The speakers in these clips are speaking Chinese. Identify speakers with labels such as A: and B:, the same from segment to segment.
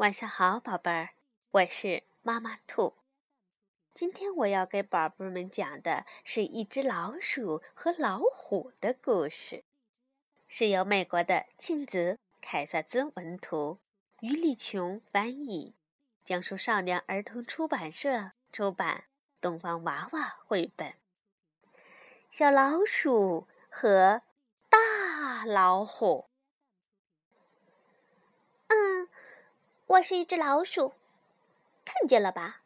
A: 晚上好，宝贝儿，我是妈妈兔。今天我要给宝贝们讲的是一只老鼠和老虎的故事，是由美国的庆子凯萨兹文图，于丽琼翻译，江苏少年儿童出版社出版。东方娃娃绘本。小老鼠和大老虎。
B: 嗯。我是一只老鼠，看见了吧？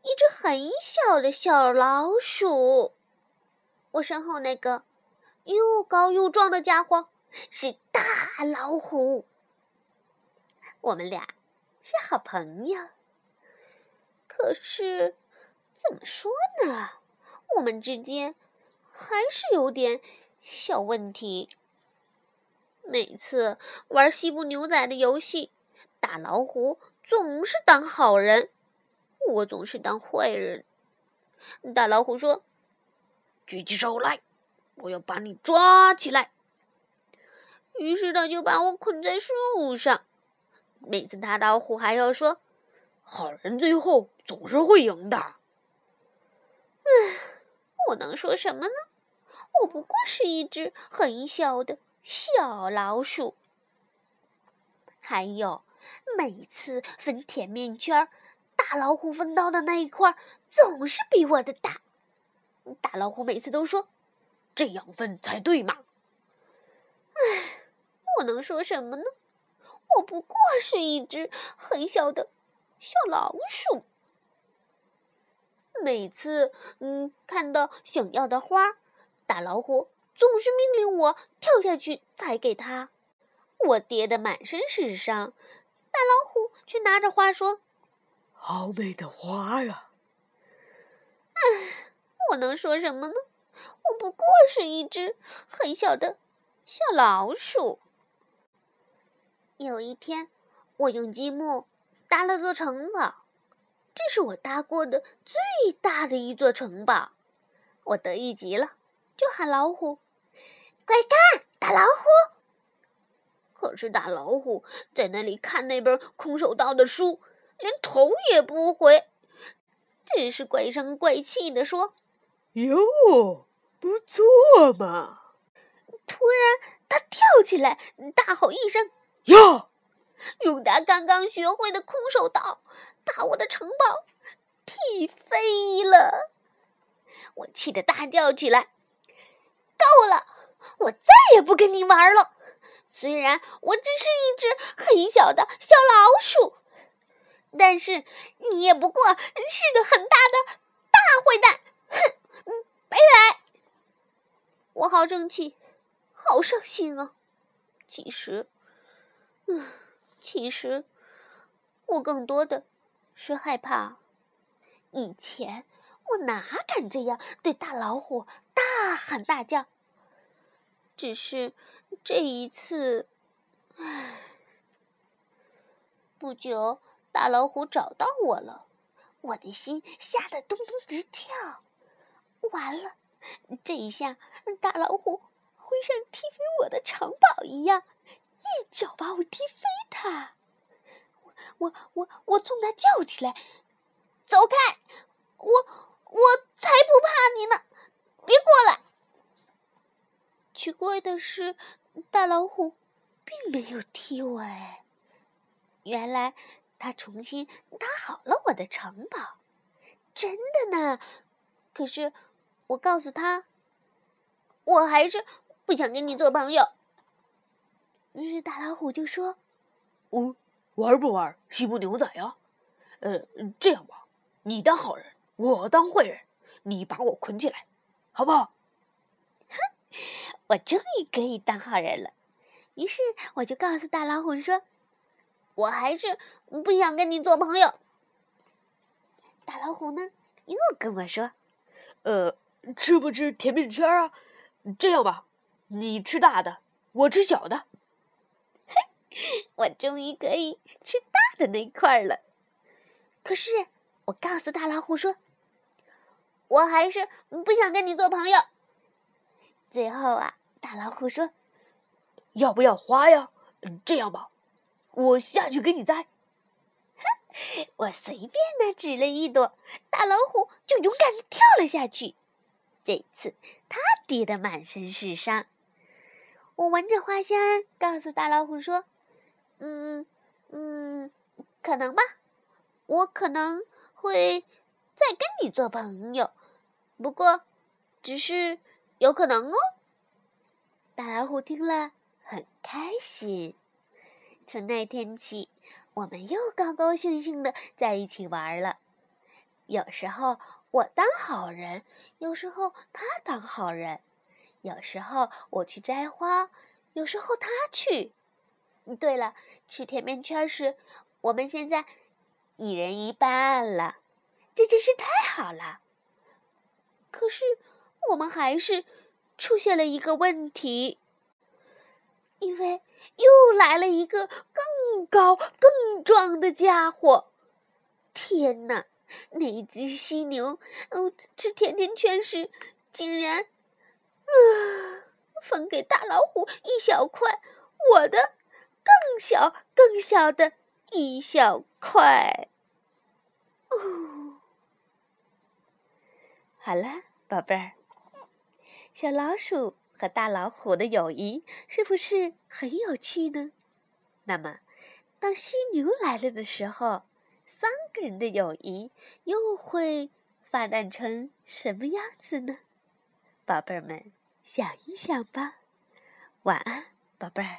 B: 一只很小的小老鼠。我身后那个又高又壮的家伙是大老虎。我们俩是好朋友。可是，怎么说呢？我们之间还是有点小问题。每次玩西部牛仔的游戏。大老虎总是当好人，我总是当坏人。大老虎说：“
C: 举起手来，我要把你抓起来。”
B: 于是他就把我捆在树上。每次大老虎还要说：“
C: 好人最后总是会赢的。”
B: 唉，我能说什么呢？我不过是一只很小的小老鼠。还有。每次分甜面圈，大老虎分到的那一块总是比我的大。大老虎每次都说：“
C: 这样分才对嘛。”
B: 唉，我能说什么呢？我不过是一只很小的小老鼠。每次嗯看到想要的花，大老虎总是命令我跳下去采给他。我跌得满身是伤。大老虎却拿着花说：“
C: 好美的花呀！”
B: 唉，我能说什么呢？我不过是一只很小的小老鼠。有一天，我用积木搭了座城堡，这是我搭过的最大的一座城堡。我得意极了，就喊老虎：“快看，大老虎！”可是大老虎在那里看那本空手道的书，连头也不回，只是怪声怪气的说：“
C: 哟，不错嘛！”
B: 突然，他跳起来，大吼一声：“
C: 呀！”
B: 用他刚刚学会的空手道，把我的城堡踢飞了。我气得大叫起来：“够了！我再也不跟你玩了！”虽然我只是一只很小的小老鼠，但是你也不过是个很大的大坏蛋！哼，拜拜！我好生气，好伤心啊！其实，嗯，其实我更多的是害怕。以前我哪敢这样对大老虎大喊大叫？只是。这一次，唉，不久，大老虎找到我了，我的心吓得咚咚直跳。完了，这一下，大老虎会像踢飞我的城堡一样，一脚把我踢飞它。我我我冲他叫起来：“走开！我我才不怕你呢！别过来！”奇怪的是。大老虎并没有踢我哎，原来他重新搭好了我的城堡，真的呢。可是我告诉他，我还是不想跟你做朋友。于是大老虎就说：“
C: 嗯，玩不玩西部牛仔呀？呃，这样吧，你当好人，我当坏人，你把我捆起来，好不好？”
B: 哼 哼。我终于可以当好人了，于是我就告诉大老虎说：“我还是不想跟你做朋友。”大老虎呢，又跟我说：“
C: 呃，吃不吃甜面圈啊？这样吧，你吃大的，我吃小的。”
B: 嘿，我终于可以吃大的那块了。可是我告诉大老虎说：“我还是不想跟你做朋友。”最后啊，大老虎说：“
C: 要不要花呀？这样吧，我下去给你摘。”
B: 我随便的指了一朵，大老虎就勇敢的跳了下去。这次他跌得满身是伤。我闻着花香，告诉大老虎说：“嗯嗯，可能吧，我可能会再跟你做朋友，不过只是有可能哦。”大老虎听了很开心。从那天起，我们又高高兴兴的在一起玩了。有时候我当好人，有时候他当好人。有时候我去摘花，有时候他去。对了，吃甜面圈时，我们现在一人一半了，这真是太好了。可是我们还是出现了一个问题，因为又来了一个更高、更壮的家伙。天哪！那只犀牛，嗯，吃甜甜圈时竟然。啊！分给大老虎一小块，我的更小更小的一小块。哦，
A: 好了，宝贝儿，小老鼠和大老虎的友谊是不是很有趣呢？那么，当犀牛来了的时候，三个人的友谊又会发展成什么样子呢？宝贝儿们。想一想吧，晚安，宝贝儿。